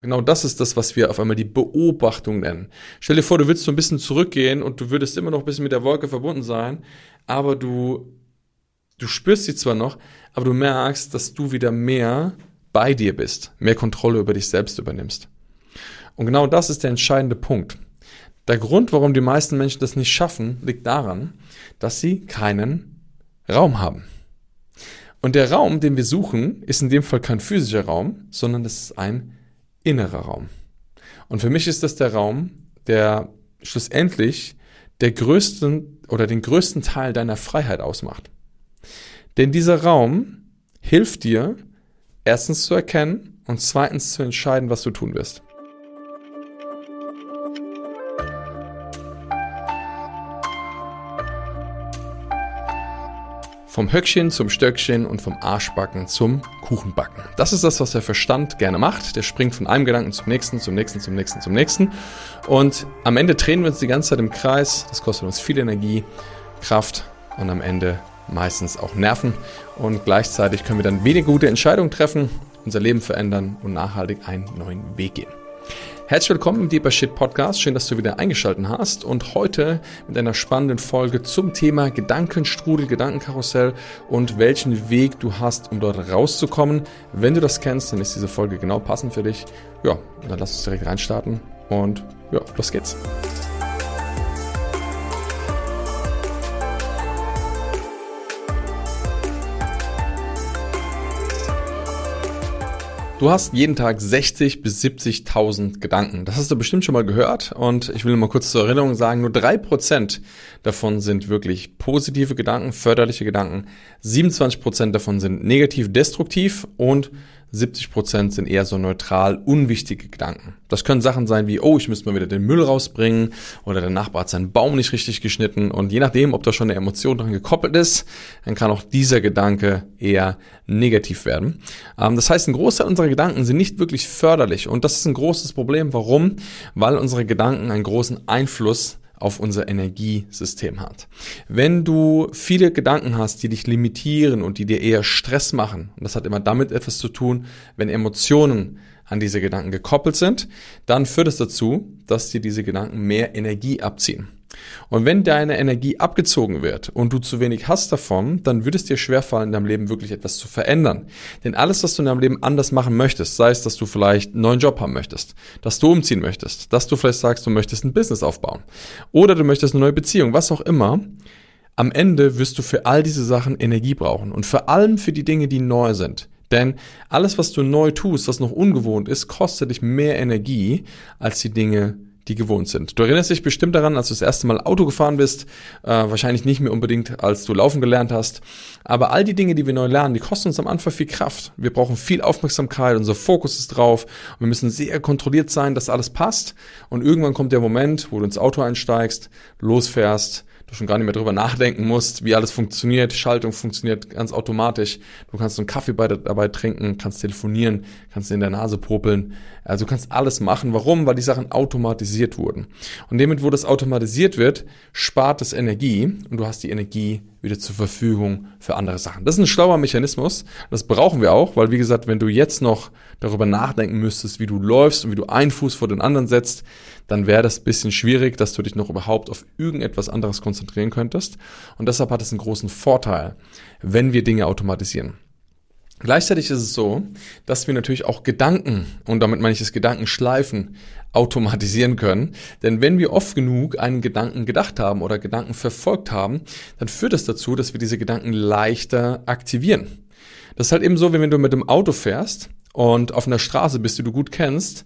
Genau das ist das, was wir auf einmal die Beobachtung nennen. Stell dir vor, du willst so ein bisschen zurückgehen und du würdest immer noch ein bisschen mit der Wolke verbunden sein, aber du, du spürst sie zwar noch, aber du merkst, dass du wieder mehr bei dir bist, mehr Kontrolle über dich selbst übernimmst. Und genau das ist der entscheidende Punkt. Der Grund, warum die meisten Menschen das nicht schaffen, liegt daran, dass sie keinen Raum haben. Und der Raum, den wir suchen, ist in dem Fall kein physischer Raum, sondern es ist ein innerer Raum. Und für mich ist das der Raum, der schlussendlich der größten oder den größten Teil deiner Freiheit ausmacht. Denn dieser Raum hilft dir, erstens zu erkennen und zweitens zu entscheiden, was du tun wirst. Vom Höckchen zum Stöckchen und vom Arschbacken zum Kuchenbacken. Das ist das, was der Verstand gerne macht. Der springt von einem Gedanken zum nächsten, zum nächsten, zum nächsten, zum nächsten. Und am Ende drehen wir uns die ganze Zeit im Kreis. Das kostet uns viel Energie, Kraft und am Ende meistens auch Nerven. Und gleichzeitig können wir dann weniger gute Entscheidungen treffen, unser Leben verändern und nachhaltig einen neuen Weg gehen. Herzlich willkommen im Deeper Shit Podcast. Schön, dass du wieder eingeschaltet hast und heute mit einer spannenden Folge zum Thema Gedankenstrudel, Gedankenkarussell und welchen Weg du hast, um dort rauszukommen. Wenn du das kennst, dann ist diese Folge genau passend für dich. Ja, dann lass uns direkt reinstarten und ja, los geht's. Du hast jeden Tag 60 bis 70.000 Gedanken. Das hast du bestimmt schon mal gehört und ich will mal kurz zur Erinnerung sagen, nur drei Prozent davon sind wirklich positive Gedanken, förderliche Gedanken. 27 Prozent davon sind negativ destruktiv und 70 Prozent sind eher so neutral unwichtige Gedanken. Das können Sachen sein wie, oh, ich müsste mal wieder den Müll rausbringen oder der Nachbar hat seinen Baum nicht richtig geschnitten und je nachdem, ob da schon eine Emotion dran gekoppelt ist, dann kann auch dieser Gedanke eher negativ werden. Ähm, das heißt, ein Großteil unserer Gedanken sind nicht wirklich förderlich und das ist ein großes Problem. Warum? Weil unsere Gedanken einen großen Einfluss auf unser Energiesystem hat. Wenn du viele Gedanken hast, die dich limitieren und die dir eher Stress machen, und das hat immer damit etwas zu tun, wenn Emotionen an diese Gedanken gekoppelt sind, dann führt es dazu, dass dir diese Gedanken mehr Energie abziehen. Und wenn deine Energie abgezogen wird und du zu wenig hast davon, dann wird es dir schwerfallen, in deinem Leben wirklich etwas zu verändern. Denn alles, was du in deinem Leben anders machen möchtest, sei es, dass du vielleicht einen neuen Job haben möchtest, dass du umziehen möchtest, dass du vielleicht sagst, du möchtest ein Business aufbauen oder du möchtest eine neue Beziehung, was auch immer, am Ende wirst du für all diese Sachen Energie brauchen und vor allem für die Dinge, die neu sind. Denn alles, was du neu tust, was noch ungewohnt ist, kostet dich mehr Energie als die Dinge, die gewohnt sind. Du erinnerst dich bestimmt daran, als du das erste Mal Auto gefahren bist, äh, wahrscheinlich nicht mehr unbedingt, als du laufen gelernt hast. Aber all die Dinge, die wir neu lernen, die kosten uns am Anfang viel Kraft. Wir brauchen viel Aufmerksamkeit, unser Fokus ist drauf wir müssen sehr kontrolliert sein, dass alles passt. Und irgendwann kommt der Moment, wo du ins Auto einsteigst, losfährst, du schon gar nicht mehr drüber nachdenken musst, wie alles funktioniert. Schaltung funktioniert ganz automatisch. Du kannst einen Kaffee bei, dabei trinken, kannst telefonieren, kannst in der Nase popeln. Also du kannst alles machen. Warum? Weil die Sachen automatisiert wurden. Und damit, wo das automatisiert wird, spart es Energie und du hast die Energie wieder zur Verfügung für andere Sachen. Das ist ein schlauer Mechanismus. Das brauchen wir auch, weil wie gesagt, wenn du jetzt noch darüber nachdenken müsstest, wie du läufst und wie du einen Fuß vor den anderen setzt, dann wäre das bisschen schwierig, dass du dich noch überhaupt auf irgendetwas anderes konzentrieren könntest. Und deshalb hat es einen großen Vorteil, wenn wir Dinge automatisieren. Gleichzeitig ist es so, dass wir natürlich auch Gedanken, und damit meine ich das Gedankenschleifen, automatisieren können. Denn wenn wir oft genug einen Gedanken gedacht haben oder Gedanken verfolgt haben, dann führt das dazu, dass wir diese Gedanken leichter aktivieren. Das ist halt eben so, wie wenn du mit dem Auto fährst und auf einer Straße bist, die du gut kennst,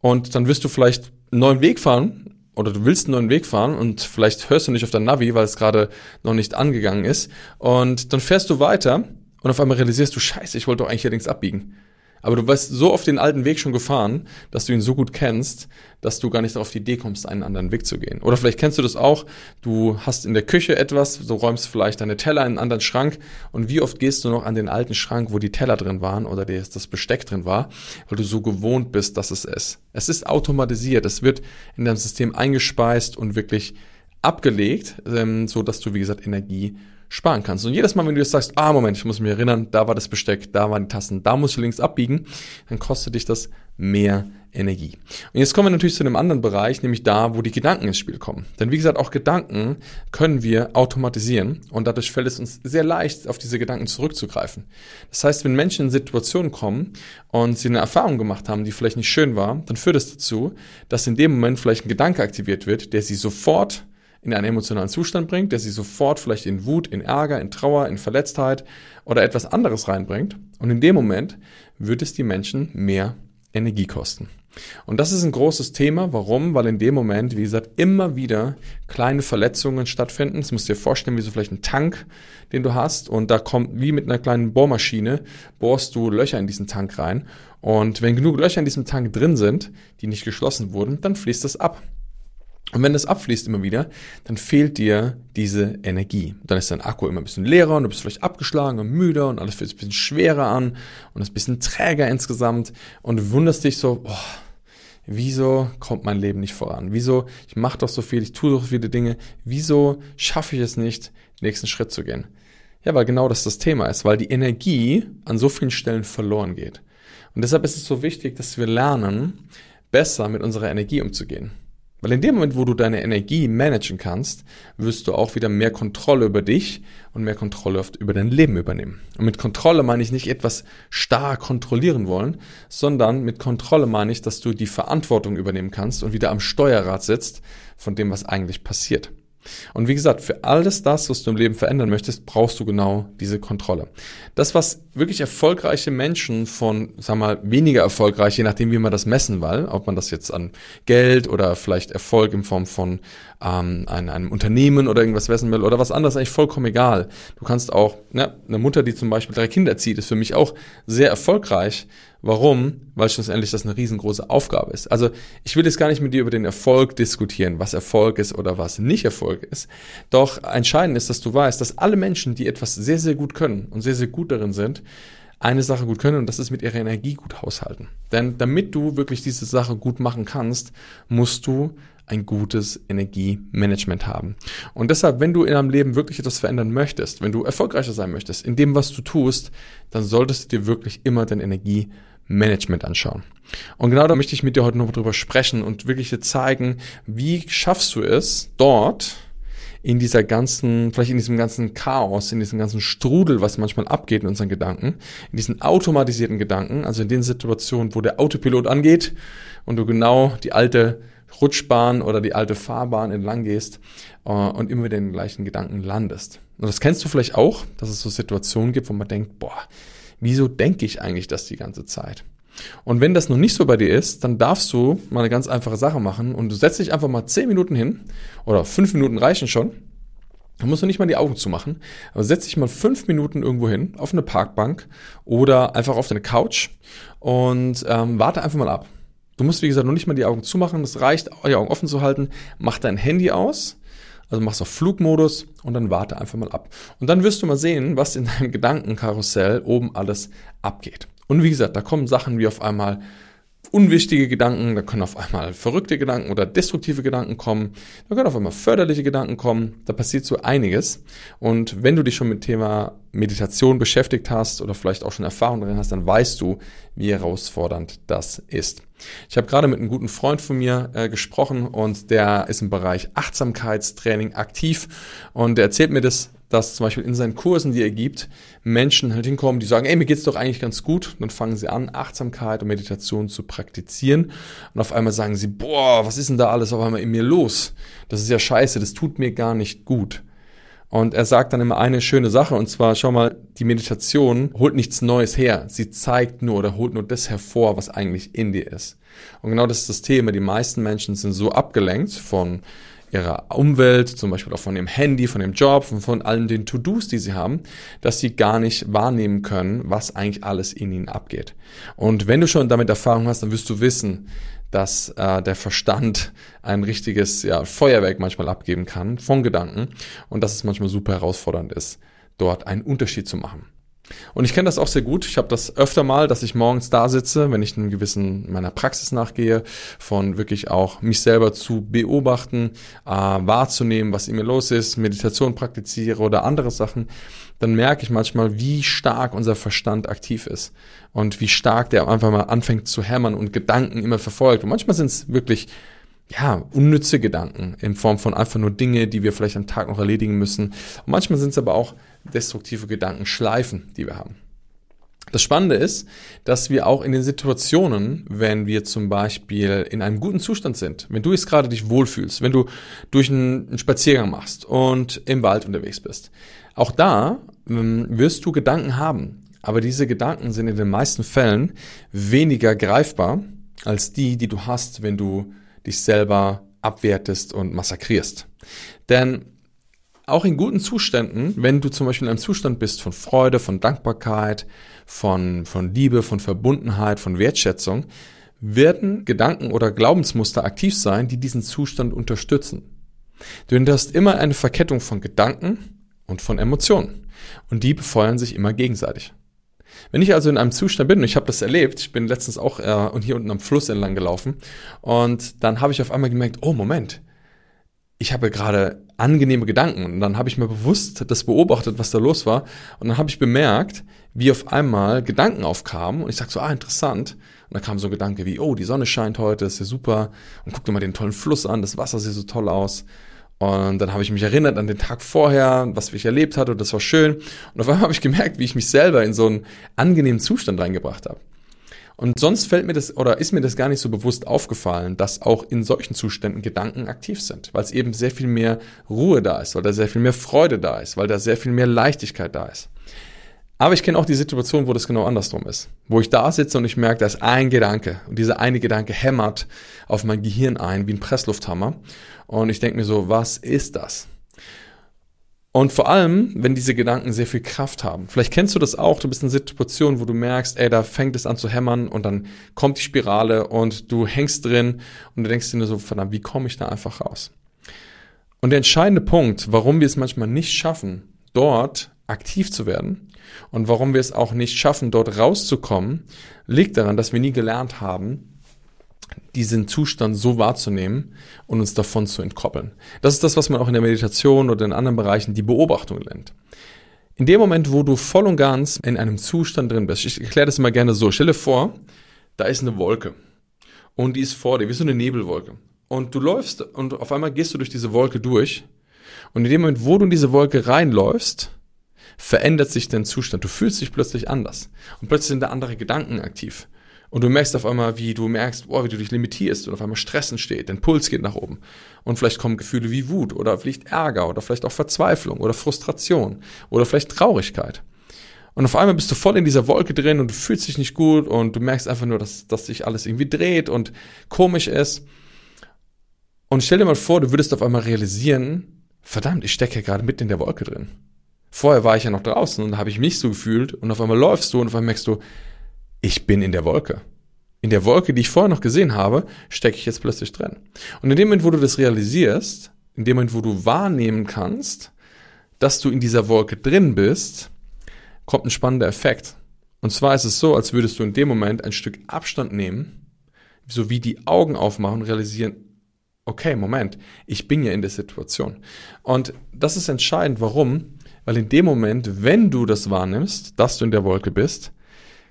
und dann wirst du vielleicht einen neuen Weg fahren oder du willst einen neuen Weg fahren und vielleicht hörst du nicht auf dein Navi, weil es gerade noch nicht angegangen ist. Und dann fährst du weiter und auf einmal realisierst du, scheiße, ich wollte doch eigentlich hier links abbiegen. Aber du weißt so oft den alten Weg schon gefahren, dass du ihn so gut kennst, dass du gar nicht auf die Idee kommst, einen anderen Weg zu gehen. Oder vielleicht kennst du das auch, du hast in der Küche etwas, du räumst vielleicht deine Teller in einen anderen Schrank und wie oft gehst du noch an den alten Schrank, wo die Teller drin waren oder das Besteck drin war, weil du so gewohnt bist, dass es ist. Es ist automatisiert, es wird in deinem System eingespeist und wirklich abgelegt, ähm, so dass du, wie gesagt, Energie sparen kannst. Und jedes Mal, wenn du jetzt sagst, ah, Moment, ich muss mich erinnern, da war das Besteck, da waren die Tassen, da muss ich links abbiegen, dann kostet dich das mehr Energie. Und jetzt kommen wir natürlich zu einem anderen Bereich, nämlich da, wo die Gedanken ins Spiel kommen. Denn wie gesagt, auch Gedanken können wir automatisieren und dadurch fällt es uns sehr leicht, auf diese Gedanken zurückzugreifen. Das heißt, wenn Menschen in Situationen kommen und sie eine Erfahrung gemacht haben, die vielleicht nicht schön war, dann führt es das dazu, dass in dem Moment vielleicht ein Gedanke aktiviert wird, der sie sofort in einen emotionalen Zustand bringt, der sie sofort vielleicht in Wut, in Ärger, in Trauer, in Verletztheit oder etwas anderes reinbringt. Und in dem Moment wird es die Menschen mehr Energie kosten. Und das ist ein großes Thema. Warum? Weil in dem Moment, wie gesagt, immer wieder kleine Verletzungen stattfinden. Das musst du dir vorstellen, wie so vielleicht ein Tank, den du hast. Und da kommt, wie mit einer kleinen Bohrmaschine, bohrst du Löcher in diesen Tank rein. Und wenn genug Löcher in diesem Tank drin sind, die nicht geschlossen wurden, dann fließt das ab. Und wenn das abfließt immer wieder, dann fehlt dir diese Energie. Dann ist dein Akku immer ein bisschen leerer und du bist vielleicht abgeschlagen und müder und alles fühlt sich ein bisschen schwerer an und ist ein bisschen träger insgesamt und du wunderst dich so, oh, wieso kommt mein Leben nicht voran? Wieso, ich mache doch so viel, ich tue doch so viele Dinge, wieso schaffe ich es nicht, den nächsten Schritt zu gehen? Ja, weil genau das das Thema ist, weil die Energie an so vielen Stellen verloren geht. Und deshalb ist es so wichtig, dass wir lernen, besser mit unserer Energie umzugehen. Weil in dem Moment, wo du deine Energie managen kannst, wirst du auch wieder mehr Kontrolle über dich und mehr Kontrolle über dein Leben übernehmen. Und mit Kontrolle meine ich nicht etwas stark kontrollieren wollen, sondern mit Kontrolle meine ich, dass du die Verantwortung übernehmen kannst und wieder am Steuerrad sitzt von dem, was eigentlich passiert. Und wie gesagt, für alles das, was du im Leben verändern möchtest, brauchst du genau diese Kontrolle. Das, was wirklich erfolgreiche Menschen von, sag mal, weniger erfolgreich, je nachdem, wie man das messen will, ob man das jetzt an Geld oder vielleicht Erfolg in Form von ähm, einem, einem Unternehmen oder irgendwas messen will oder was anderes, eigentlich vollkommen egal. Du kannst auch, ne, eine Mutter, die zum Beispiel drei Kinder zieht, ist für mich auch sehr erfolgreich, Warum? Weil schlussendlich das eine riesengroße Aufgabe ist. Also ich will jetzt gar nicht mit dir über den Erfolg diskutieren, was Erfolg ist oder was nicht Erfolg ist. Doch entscheidend ist, dass du weißt, dass alle Menschen, die etwas sehr, sehr gut können und sehr, sehr gut darin sind, eine Sache gut können und das ist mit ihrer Energie gut haushalten. Denn damit du wirklich diese Sache gut machen kannst, musst du ein gutes Energiemanagement haben. Und deshalb, wenn du in deinem Leben wirklich etwas verändern möchtest, wenn du erfolgreicher sein möchtest in dem, was du tust, dann solltest du dir wirklich immer dein Energiemanagement anschauen. Und genau da möchte ich mit dir heute noch drüber sprechen und wirklich dir zeigen, wie schaffst du es dort, in dieser ganzen, vielleicht in diesem ganzen Chaos, in diesem ganzen Strudel, was manchmal abgeht in unseren Gedanken, in diesen automatisierten Gedanken, also in den Situationen, wo der Autopilot angeht und du genau die alte Rutschbahn oder die alte Fahrbahn entlang gehst äh, und immer wieder in den gleichen Gedanken landest. Und das kennst du vielleicht auch, dass es so Situationen gibt, wo man denkt, boah, wieso denke ich eigentlich das die ganze Zeit? Und wenn das noch nicht so bei dir ist, dann darfst du mal eine ganz einfache Sache machen und du setzt dich einfach mal zehn Minuten hin oder fünf Minuten reichen schon. Dann musst du nicht mal die Augen zumachen, aber setz dich mal fünf Minuten irgendwo hin, auf eine Parkbank oder einfach auf deine Couch und ähm, warte einfach mal ab. Du musst, wie gesagt, noch nicht mal die Augen zumachen. Es reicht, die Augen offen zu halten. Mach dein Handy aus. Also machst auf Flugmodus und dann warte einfach mal ab. Und dann wirst du mal sehen, was in deinem Gedankenkarussell oben alles abgeht. Und wie gesagt, da kommen Sachen wie auf einmal unwichtige Gedanken, da können auf einmal verrückte Gedanken oder destruktive Gedanken kommen, da können auf einmal förderliche Gedanken kommen, da passiert so einiges. Und wenn du dich schon mit Thema Meditation beschäftigt hast oder vielleicht auch schon Erfahrung darin hast, dann weißt du, wie herausfordernd das ist. Ich habe gerade mit einem guten Freund von mir äh, gesprochen und der ist im Bereich Achtsamkeitstraining aktiv und der erzählt mir das dass zum Beispiel in seinen Kursen, die er gibt, Menschen halt hinkommen, die sagen, ey, mir geht's doch eigentlich ganz gut. Und dann fangen sie an, Achtsamkeit und Meditation zu praktizieren. Und auf einmal sagen sie, boah, was ist denn da alles auf einmal in mir los? Das ist ja scheiße, das tut mir gar nicht gut. Und er sagt dann immer eine schöne Sache, und zwar, schau mal, die Meditation holt nichts Neues her. Sie zeigt nur oder holt nur das hervor, was eigentlich in dir ist. Und genau das ist das Thema. Die meisten Menschen sind so abgelenkt von ihrer Umwelt, zum Beispiel auch von ihrem Handy, von dem Job, von, von allen den To-Dos, die sie haben, dass sie gar nicht wahrnehmen können, was eigentlich alles in ihnen abgeht. Und wenn du schon damit Erfahrung hast, dann wirst du wissen, dass äh, der Verstand ein richtiges ja, Feuerwerk manchmal abgeben kann von Gedanken und dass es manchmal super herausfordernd ist, dort einen Unterschied zu machen. Und ich kenne das auch sehr gut. Ich habe das öfter mal, dass ich morgens da sitze, wenn ich einem gewissen meiner Praxis nachgehe, von wirklich auch mich selber zu beobachten, äh, wahrzunehmen, was in mir los ist, Meditation praktiziere oder andere Sachen, dann merke ich manchmal, wie stark unser Verstand aktiv ist und wie stark der einfach mal anfängt zu hämmern und Gedanken immer verfolgt. Und manchmal sind es wirklich ja, unnütze Gedanken in Form von einfach nur Dinge, die wir vielleicht am Tag noch erledigen müssen. Und manchmal sind es aber auch destruktive Gedankenschleifen, die wir haben. Das Spannende ist, dass wir auch in den Situationen, wenn wir zum Beispiel in einem guten Zustand sind, wenn du jetzt gerade dich wohlfühlst, wenn du durch einen Spaziergang machst und im Wald unterwegs bist, auch da ähm, wirst du Gedanken haben. Aber diese Gedanken sind in den meisten Fällen weniger greifbar als die, die du hast, wenn du dich selber abwertest und massakrierst. Denn auch in guten Zuständen, wenn du zum Beispiel in einem Zustand bist von Freude, von Dankbarkeit, von, von Liebe, von Verbundenheit, von Wertschätzung, werden Gedanken oder Glaubensmuster aktiv sein, die diesen Zustand unterstützen. Du hast immer eine Verkettung von Gedanken und von Emotionen. Und die befeuern sich immer gegenseitig. Wenn ich also in einem Zustand bin, und ich habe das erlebt, ich bin letztens auch äh, und hier unten am Fluss entlang gelaufen, und dann habe ich auf einmal gemerkt, oh Moment, ich habe gerade angenehme Gedanken. Und dann habe ich mir bewusst das beobachtet, was da los war. Und dann habe ich bemerkt, wie auf einmal Gedanken aufkamen. Und ich sag so, ah, interessant. Und dann kam so ein Gedanke wie, oh, die Sonne scheint heute, ist ja super. Und guck dir mal den tollen Fluss an, das Wasser sieht so toll aus. Und dann habe ich mich erinnert an den Tag vorher, was ich erlebt hatte, und das war schön. Und auf einmal habe ich gemerkt, wie ich mich selber in so einen angenehmen Zustand reingebracht habe. Und sonst fällt mir das oder ist mir das gar nicht so bewusst aufgefallen, dass auch in solchen Zuständen Gedanken aktiv sind, weil es eben sehr viel mehr Ruhe da ist, weil da sehr viel mehr Freude da ist, weil da sehr viel mehr Leichtigkeit da ist. Aber ich kenne auch die Situation, wo das genau andersrum ist. Wo ich da sitze und ich merke, da ist ein Gedanke. Und dieser eine Gedanke hämmert auf mein Gehirn ein, wie ein Presslufthammer. Und ich denke mir so, was ist das? Und vor allem, wenn diese Gedanken sehr viel Kraft haben. Vielleicht kennst du das auch, du bist in Situationen, wo du merkst, ey, da fängt es an zu hämmern und dann kommt die Spirale und du hängst drin und du denkst dir nur so, verdammt, wie komme ich da einfach raus? Und der entscheidende Punkt, warum wir es manchmal nicht schaffen, dort aktiv zu werden und warum wir es auch nicht schaffen, dort rauszukommen, liegt daran, dass wir nie gelernt haben, diesen Zustand so wahrzunehmen und uns davon zu entkoppeln. Das ist das, was man auch in der Meditation oder in anderen Bereichen die Beobachtung nennt. In dem Moment, wo du voll und ganz in einem Zustand drin bist, ich erkläre das immer gerne so, stelle vor, da ist eine Wolke und die ist vor dir, wie so eine Nebelwolke. Und du läufst und auf einmal gehst du durch diese Wolke durch und in dem Moment, wo du in diese Wolke reinläufst, verändert sich dein Zustand. Du fühlst dich plötzlich anders und plötzlich sind da andere Gedanken aktiv. Und du merkst auf einmal, wie du merkst, oh, wie du dich limitierst und auf einmal Stress entsteht, dein Puls geht nach oben. Und vielleicht kommen Gefühle wie Wut oder vielleicht Ärger oder vielleicht auch Verzweiflung oder Frustration oder vielleicht Traurigkeit. Und auf einmal bist du voll in dieser Wolke drin und du fühlst dich nicht gut und du merkst einfach nur, dass, dass sich alles irgendwie dreht und komisch ist. Und stell dir mal vor, du würdest auf einmal realisieren, verdammt, ich stecke gerade mitten in der Wolke drin. Vorher war ich ja noch draußen und da habe ich mich so gefühlt und auf einmal läufst du und auf einmal merkst du, ich bin in der Wolke. In der Wolke, die ich vorher noch gesehen habe, stecke ich jetzt plötzlich drin. Und in dem Moment, wo du das realisierst, in dem Moment, wo du wahrnehmen kannst, dass du in dieser Wolke drin bist, kommt ein spannender Effekt. Und zwar ist es so, als würdest du in dem Moment ein Stück Abstand nehmen, so wie die Augen aufmachen und realisieren, okay, Moment, ich bin ja in der Situation. Und das ist entscheidend. Warum? Weil in dem Moment, wenn du das wahrnimmst, dass du in der Wolke bist,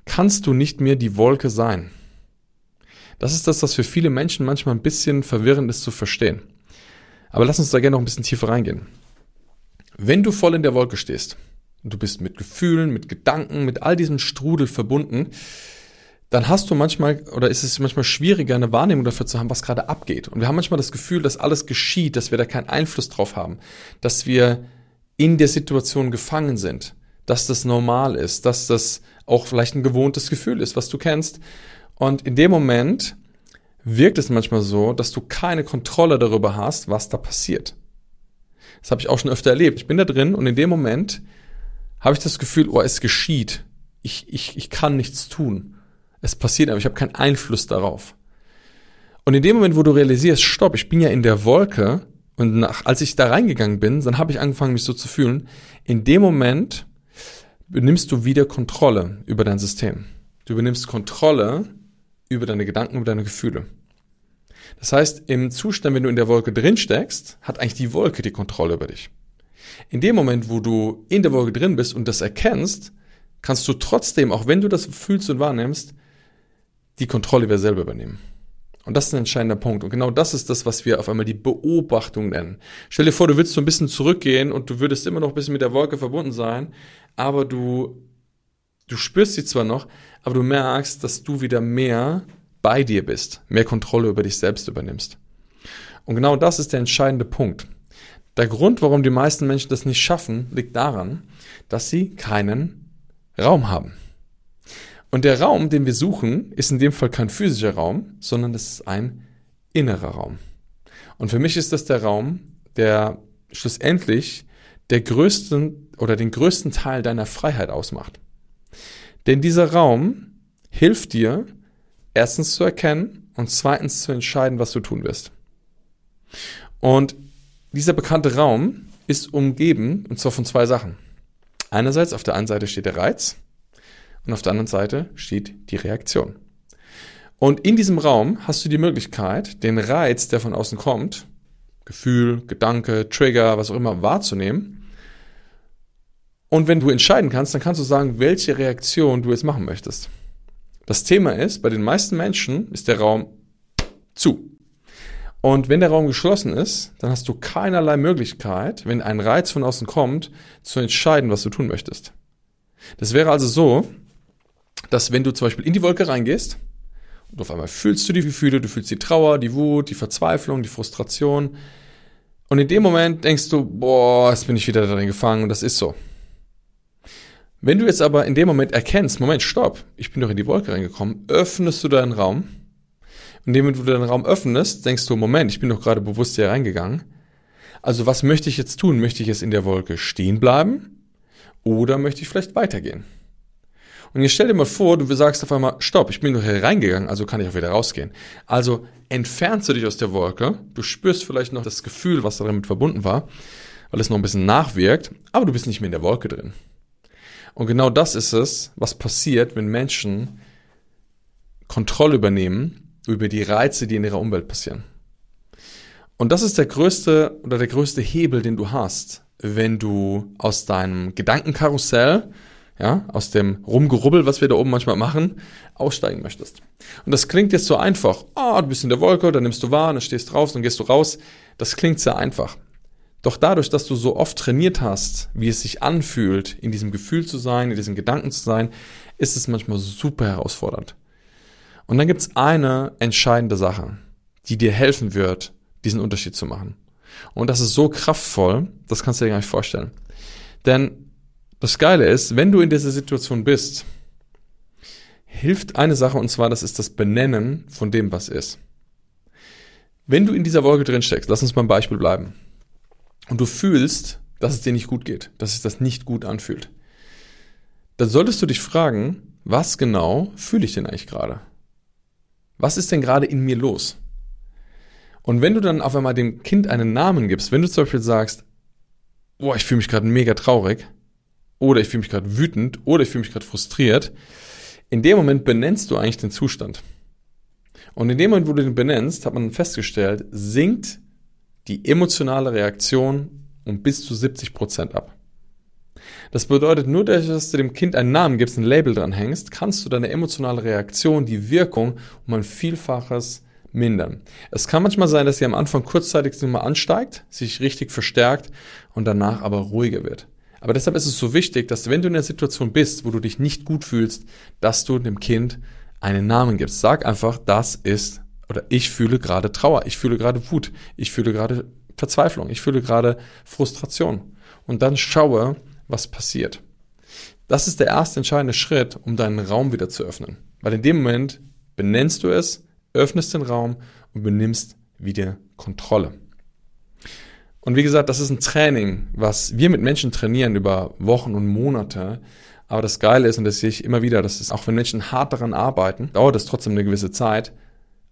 kannst du nicht mehr die Wolke sein. Das ist das, was für viele Menschen manchmal ein bisschen verwirrend ist zu verstehen. Aber lass uns da gerne noch ein bisschen tiefer reingehen. Wenn du voll in der Wolke stehst, und du bist mit Gefühlen, mit Gedanken, mit all diesem Strudel verbunden, dann hast du manchmal oder ist es manchmal schwieriger, eine Wahrnehmung dafür zu haben, was gerade abgeht. Und wir haben manchmal das Gefühl, dass alles geschieht, dass wir da keinen Einfluss drauf haben, dass wir in der Situation gefangen sind, dass das normal ist, dass das auch vielleicht ein gewohntes Gefühl ist, was du kennst. Und in dem Moment wirkt es manchmal so, dass du keine Kontrolle darüber hast, was da passiert. Das habe ich auch schon öfter erlebt. Ich bin da drin und in dem Moment habe ich das Gefühl, oh, es geschieht. Ich, ich, ich kann nichts tun. Es passiert, aber ich habe keinen Einfluss darauf. Und in dem Moment, wo du realisierst, stopp, ich bin ja in der Wolke und nach, als ich da reingegangen bin, dann habe ich angefangen, mich so zu fühlen. In dem Moment übernimmst du wieder Kontrolle über dein System. Du übernimmst Kontrolle über deine Gedanken, über deine Gefühle. Das heißt, im Zustand, wenn du in der Wolke drin steckst, hat eigentlich die Wolke die Kontrolle über dich. In dem Moment, wo du in der Wolke drin bist und das erkennst, kannst du trotzdem, auch wenn du das fühlst und wahrnimmst, die Kontrolle über selber übernehmen. Und das ist ein entscheidender Punkt. Und genau das ist das, was wir auf einmal die Beobachtung nennen. Stell dir vor, du willst so ein bisschen zurückgehen und du würdest immer noch ein bisschen mit der Wolke verbunden sein, aber du, du spürst sie zwar noch, aber du merkst, dass du wieder mehr bei dir bist, mehr Kontrolle über dich selbst übernimmst. Und genau das ist der entscheidende Punkt. Der Grund, warum die meisten Menschen das nicht schaffen, liegt daran, dass sie keinen Raum haben. Und der Raum, den wir suchen, ist in dem Fall kein physischer Raum, sondern das ist ein innerer Raum. Und für mich ist das der Raum, der schlussendlich der größten oder den größten Teil deiner Freiheit ausmacht. Denn dieser Raum hilft dir, erstens zu erkennen und zweitens zu entscheiden, was du tun wirst. Und dieser bekannte Raum ist umgeben, und zwar von zwei Sachen. Einerseits auf der einen Seite steht der Reiz und auf der anderen Seite steht die Reaktion. Und in diesem Raum hast du die Möglichkeit, den Reiz, der von außen kommt, Gefühl, Gedanke, Trigger, was auch immer, wahrzunehmen. Und wenn du entscheiden kannst, dann kannst du sagen, welche Reaktion du jetzt machen möchtest. Das Thema ist, bei den meisten Menschen ist der Raum zu. Und wenn der Raum geschlossen ist, dann hast du keinerlei Möglichkeit, wenn ein Reiz von außen kommt, zu entscheiden, was du tun möchtest. Das wäre also so, dass wenn du zum Beispiel in die Wolke reingehst und auf einmal fühlst du die Gefühle, du fühlst die Trauer, die Wut, die Verzweiflung, die Frustration und in dem Moment denkst du, boah, jetzt bin ich wieder darin gefangen und das ist so. Wenn du jetzt aber in dem Moment erkennst, Moment, stopp, ich bin doch in die Wolke reingekommen, öffnest du deinen Raum. In dem Moment, wo du deinen Raum öffnest, denkst du, Moment, ich bin doch gerade bewusst hier reingegangen. Also was möchte ich jetzt tun? Möchte ich jetzt in der Wolke stehen bleiben? Oder möchte ich vielleicht weitergehen? Und jetzt stell dir mal vor, du sagst auf einmal, stopp, ich bin doch hier reingegangen, also kann ich auch wieder rausgehen. Also entfernst du dich aus der Wolke, du spürst vielleicht noch das Gefühl, was damit verbunden war, weil es noch ein bisschen nachwirkt, aber du bist nicht mehr in der Wolke drin. Und genau das ist es, was passiert, wenn Menschen Kontrolle übernehmen über die Reize, die in ihrer Umwelt passieren. Und das ist der größte oder der größte Hebel, den du hast, wenn du aus deinem Gedankenkarussell ja, aus dem Rumgerubbel, was wir da oben manchmal machen, aussteigen möchtest. Und das klingt jetzt so einfach. Ah, oh, du bist in der Wolke, dann nimmst du wahr, dann stehst drauf, dann gehst du raus. Das klingt sehr einfach. Doch dadurch, dass du so oft trainiert hast, wie es sich anfühlt, in diesem Gefühl zu sein, in diesen Gedanken zu sein, ist es manchmal super herausfordernd. Und dann gibt's eine entscheidende Sache, die dir helfen wird, diesen Unterschied zu machen. Und das ist so kraftvoll, das kannst du dir gar nicht vorstellen. Denn das Geile ist, wenn du in dieser Situation bist, hilft eine Sache und zwar, das ist das Benennen von dem, was ist. Wenn du in dieser Wolke drin steckst, lass uns beim Beispiel bleiben, und du fühlst, dass es dir nicht gut geht, dass es das nicht gut anfühlt, dann solltest du dich fragen, was genau fühle ich denn eigentlich gerade? Was ist denn gerade in mir los? Und wenn du dann auf einmal dem Kind einen Namen gibst, wenn du zum Beispiel sagst, boah, ich fühle mich gerade mega traurig, oder ich fühle mich gerade wütend oder ich fühle mich gerade frustriert, in dem Moment benennst du eigentlich den Zustand. Und in dem Moment, wo du den benennst, hat man festgestellt, sinkt die emotionale Reaktion um bis zu 70 Prozent ab. Das bedeutet, nur dass du dem Kind einen Namen gibst, ein Label dran hängst, kannst du deine emotionale Reaktion, die Wirkung um ein Vielfaches mindern. Es kann manchmal sein, dass sie am Anfang kurzzeitig mal ansteigt, sich richtig verstärkt und danach aber ruhiger wird. Aber deshalb ist es so wichtig, dass wenn du in einer Situation bist, wo du dich nicht gut fühlst, dass du dem Kind einen Namen gibst. Sag einfach, das ist oder ich fühle gerade Trauer, ich fühle gerade Wut, ich fühle gerade Verzweiflung, ich fühle gerade Frustration. Und dann schaue, was passiert. Das ist der erste entscheidende Schritt, um deinen Raum wieder zu öffnen. Weil in dem Moment benennst du es, öffnest den Raum und benimmst wieder Kontrolle. Und wie gesagt, das ist ein Training, was wir mit Menschen trainieren über Wochen und Monate. Aber das Geile ist, und das sehe ich immer wieder, dass es auch wenn Menschen hart daran arbeiten, dauert es trotzdem eine gewisse Zeit.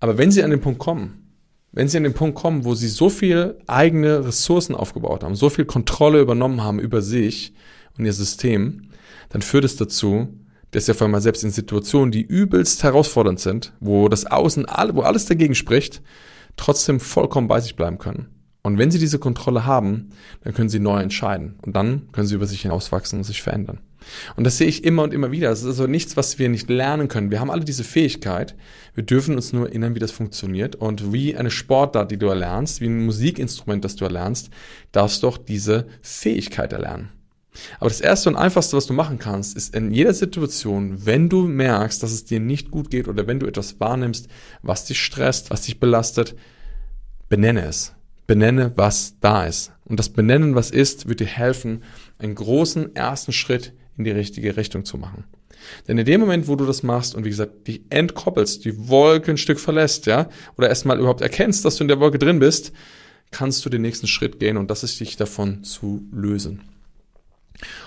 Aber wenn sie an den Punkt kommen, wenn sie an den Punkt kommen, wo sie so viel eigene Ressourcen aufgebaut haben, so viel Kontrolle übernommen haben über sich und ihr System, dann führt es dazu, dass ihr auf einmal selbst in Situationen, die übelst herausfordernd sind, wo das Außen, wo alles dagegen spricht, trotzdem vollkommen bei sich bleiben können. Und wenn sie diese Kontrolle haben, dann können sie neu entscheiden. Und dann können sie über sich hinauswachsen und sich verändern. Und das sehe ich immer und immer wieder. Es ist also nichts, was wir nicht lernen können. Wir haben alle diese Fähigkeit. Wir dürfen uns nur erinnern, wie das funktioniert. Und wie eine Sportart, die du erlernst, wie ein Musikinstrument, das du erlernst, darfst du auch diese Fähigkeit erlernen. Aber das erste und einfachste, was du machen kannst, ist in jeder Situation, wenn du merkst, dass es dir nicht gut geht oder wenn du etwas wahrnimmst, was dich stresst, was dich belastet, benenne es. Benenne, was da ist. Und das Benennen, was ist, wird dir helfen, einen großen ersten Schritt in die richtige Richtung zu machen. Denn in dem Moment, wo du das machst und wie gesagt, dich entkoppelst, die Wolke ein Stück verlässt, ja, oder erstmal überhaupt erkennst, dass du in der Wolke drin bist, kannst du den nächsten Schritt gehen und das ist dich davon zu lösen.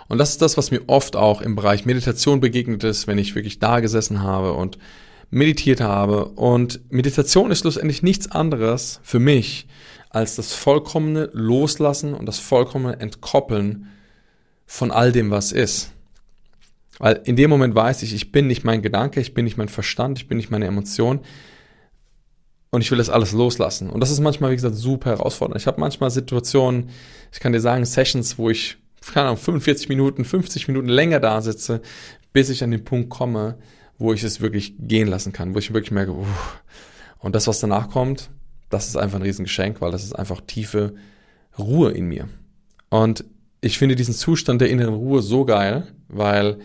Und das ist das, was mir oft auch im Bereich Meditation begegnet ist, wenn ich wirklich da gesessen habe und meditiert habe. Und Meditation ist schlussendlich nichts anderes für mich als das vollkommene Loslassen und das vollkommene Entkoppeln von all dem, was ist. Weil in dem Moment weiß ich, ich bin nicht mein Gedanke, ich bin nicht mein Verstand, ich bin nicht meine Emotion und ich will das alles loslassen. Und das ist manchmal, wie gesagt, super herausfordernd. Ich habe manchmal Situationen, ich kann dir sagen, Sessions, wo ich keine Ahnung, 45 Minuten, 50 Minuten länger da sitze, bis ich an den Punkt komme, wo ich es wirklich gehen lassen kann, wo ich wirklich merke, uff. und das, was danach kommt, das ist einfach ein Riesengeschenk, weil das ist einfach tiefe Ruhe in mir. Und ich finde diesen Zustand der inneren Ruhe so geil, weil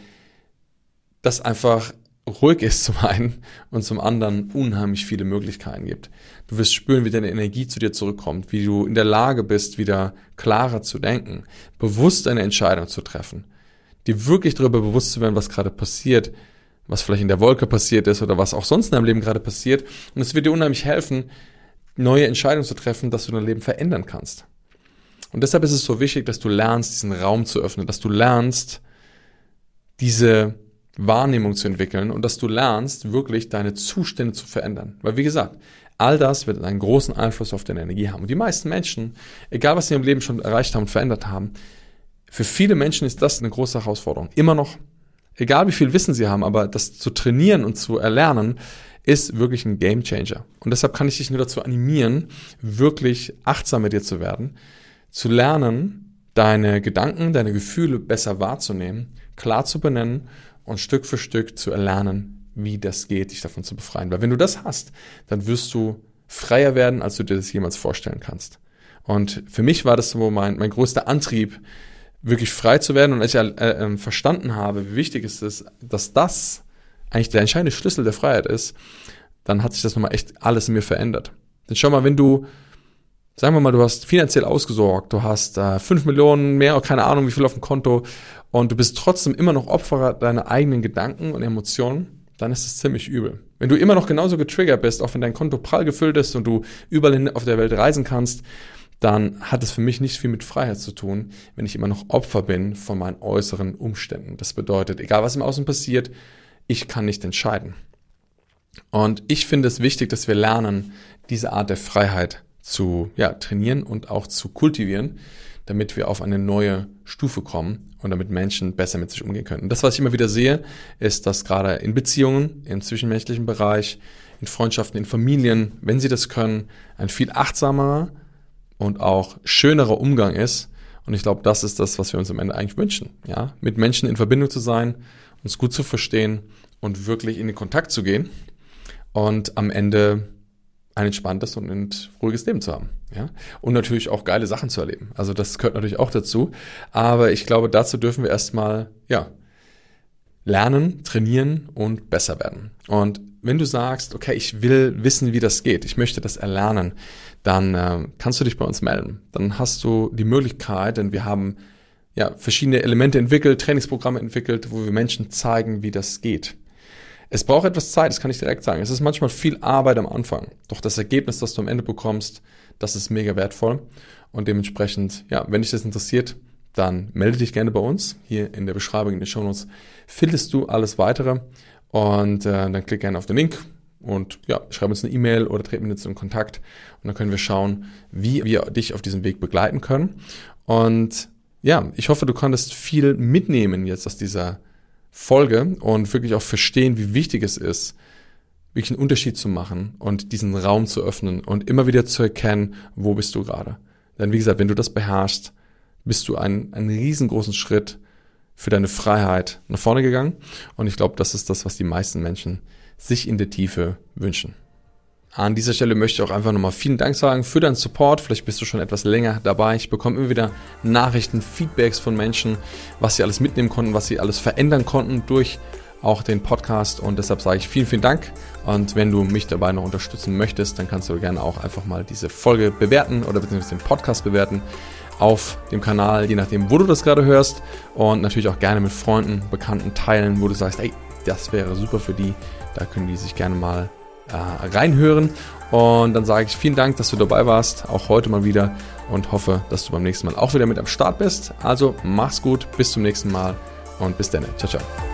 das einfach ruhig ist zum einen und zum anderen unheimlich viele Möglichkeiten gibt. Du wirst spüren, wie deine Energie zu dir zurückkommt, wie du in der Lage bist, wieder klarer zu denken, bewusst eine Entscheidung zu treffen, dir wirklich darüber bewusst zu werden, was gerade passiert, was vielleicht in der Wolke passiert ist oder was auch sonst in deinem Leben gerade passiert. Und es wird dir unheimlich helfen, neue Entscheidungen zu treffen, dass du dein Leben verändern kannst. Und deshalb ist es so wichtig, dass du lernst, diesen Raum zu öffnen, dass du lernst, diese Wahrnehmung zu entwickeln und dass du lernst, wirklich deine Zustände zu verändern. Weil wie gesagt, all das wird einen großen Einfluss auf deine Energie haben. Und die meisten Menschen, egal was sie im Leben schon erreicht haben und verändert haben, für viele Menschen ist das eine große Herausforderung. Immer noch. Egal wie viel Wissen sie haben, aber das zu trainieren und zu erlernen, ist wirklich ein Game Changer. Und deshalb kann ich dich nur dazu animieren, wirklich achtsam mit dir zu werden, zu lernen, deine Gedanken, deine Gefühle besser wahrzunehmen, klar zu benennen und Stück für Stück zu erlernen, wie das geht, dich davon zu befreien. Weil wenn du das hast, dann wirst du freier werden, als du dir das jemals vorstellen kannst. Und für mich war das so mein, mein größter Antrieb, wirklich frei zu werden. Und als ich äh, äh, verstanden habe, wie wichtig es ist, dass das eigentlich der entscheidende Schlüssel der Freiheit ist, dann hat sich das nochmal echt alles in mir verändert. Denn schau mal, wenn du, sagen wir mal, du hast finanziell ausgesorgt, du hast äh, 5 Millionen mehr, keine Ahnung wie viel auf dem Konto und du bist trotzdem immer noch Opfer deiner eigenen Gedanken und Emotionen, dann ist es ziemlich übel. Wenn du immer noch genauso getriggert bist, auch wenn dein Konto prall gefüllt ist und du überall auf der Welt reisen kannst, dann hat es für mich nicht viel mit Freiheit zu tun, wenn ich immer noch Opfer bin von meinen äußeren Umständen. Das bedeutet, egal was im Außen passiert, ich kann nicht entscheiden. Und ich finde es wichtig, dass wir lernen, diese Art der Freiheit zu ja, trainieren und auch zu kultivieren, damit wir auf eine neue Stufe kommen und damit Menschen besser mit sich umgehen können. Und das, was ich immer wieder sehe, ist, dass gerade in Beziehungen, im zwischenmenschlichen Bereich, in Freundschaften, in Familien, wenn sie das können, ein viel achtsamerer und auch schönerer Umgang ist. Und ich glaube, das ist das, was wir uns am Ende eigentlich wünschen. Ja, mit Menschen in Verbindung zu sein, uns gut zu verstehen und wirklich in den Kontakt zu gehen und am Ende ein entspanntes und ruhiges Leben zu haben. Ja? Und natürlich auch geile Sachen zu erleben. Also das gehört natürlich auch dazu. Aber ich glaube, dazu dürfen wir erstmal, ja, lernen, trainieren und besser werden. Und wenn du sagst, okay, ich will wissen, wie das geht, ich möchte das erlernen, dann äh, kannst du dich bei uns melden. Dann hast du die Möglichkeit, denn wir haben ja verschiedene Elemente entwickelt, Trainingsprogramme entwickelt, wo wir Menschen zeigen, wie das geht. Es braucht etwas Zeit, das kann ich direkt sagen. Es ist manchmal viel Arbeit am Anfang. Doch das Ergebnis, das du am Ende bekommst, das ist mega wertvoll. Und dementsprechend, ja, wenn dich das interessiert, dann melde dich gerne bei uns. Hier in der Beschreibung in den Shownotes findest du alles weitere. Und äh, dann klick gerne auf den Link und ja, schreib uns eine E-Mail oder treten mit uns in Kontakt. Und dann können wir schauen, wie wir dich auf diesem Weg begleiten können. Und ja, ich hoffe, du konntest viel mitnehmen jetzt aus dieser Folge und wirklich auch verstehen, wie wichtig es ist, wirklich einen Unterschied zu machen und diesen Raum zu öffnen und immer wieder zu erkennen, wo bist du gerade. Denn wie gesagt, wenn du das beherrschst, bist du einen, einen riesengroßen Schritt für deine Freiheit nach vorne gegangen. Und ich glaube, das ist das, was die meisten Menschen sich in der Tiefe wünschen. An dieser Stelle möchte ich auch einfach nochmal vielen Dank sagen für deinen Support. Vielleicht bist du schon etwas länger dabei. Ich bekomme immer wieder Nachrichten, Feedbacks von Menschen, was sie alles mitnehmen konnten, was sie alles verändern konnten durch auch den Podcast und deshalb sage ich vielen, vielen Dank. Und wenn du mich dabei noch unterstützen möchtest, dann kannst du gerne auch einfach mal diese Folge bewerten oder beziehungsweise den Podcast bewerten auf dem Kanal, je nachdem, wo du das gerade hörst und natürlich auch gerne mit Freunden, Bekannten teilen, wo du sagst, ey, das wäre super für die, da können die sich gerne mal äh, reinhören. Und dann sage ich vielen Dank, dass du dabei warst, auch heute mal wieder und hoffe, dass du beim nächsten Mal auch wieder mit am Start bist. Also mach's gut, bis zum nächsten Mal und bis dann. Ciao, ciao.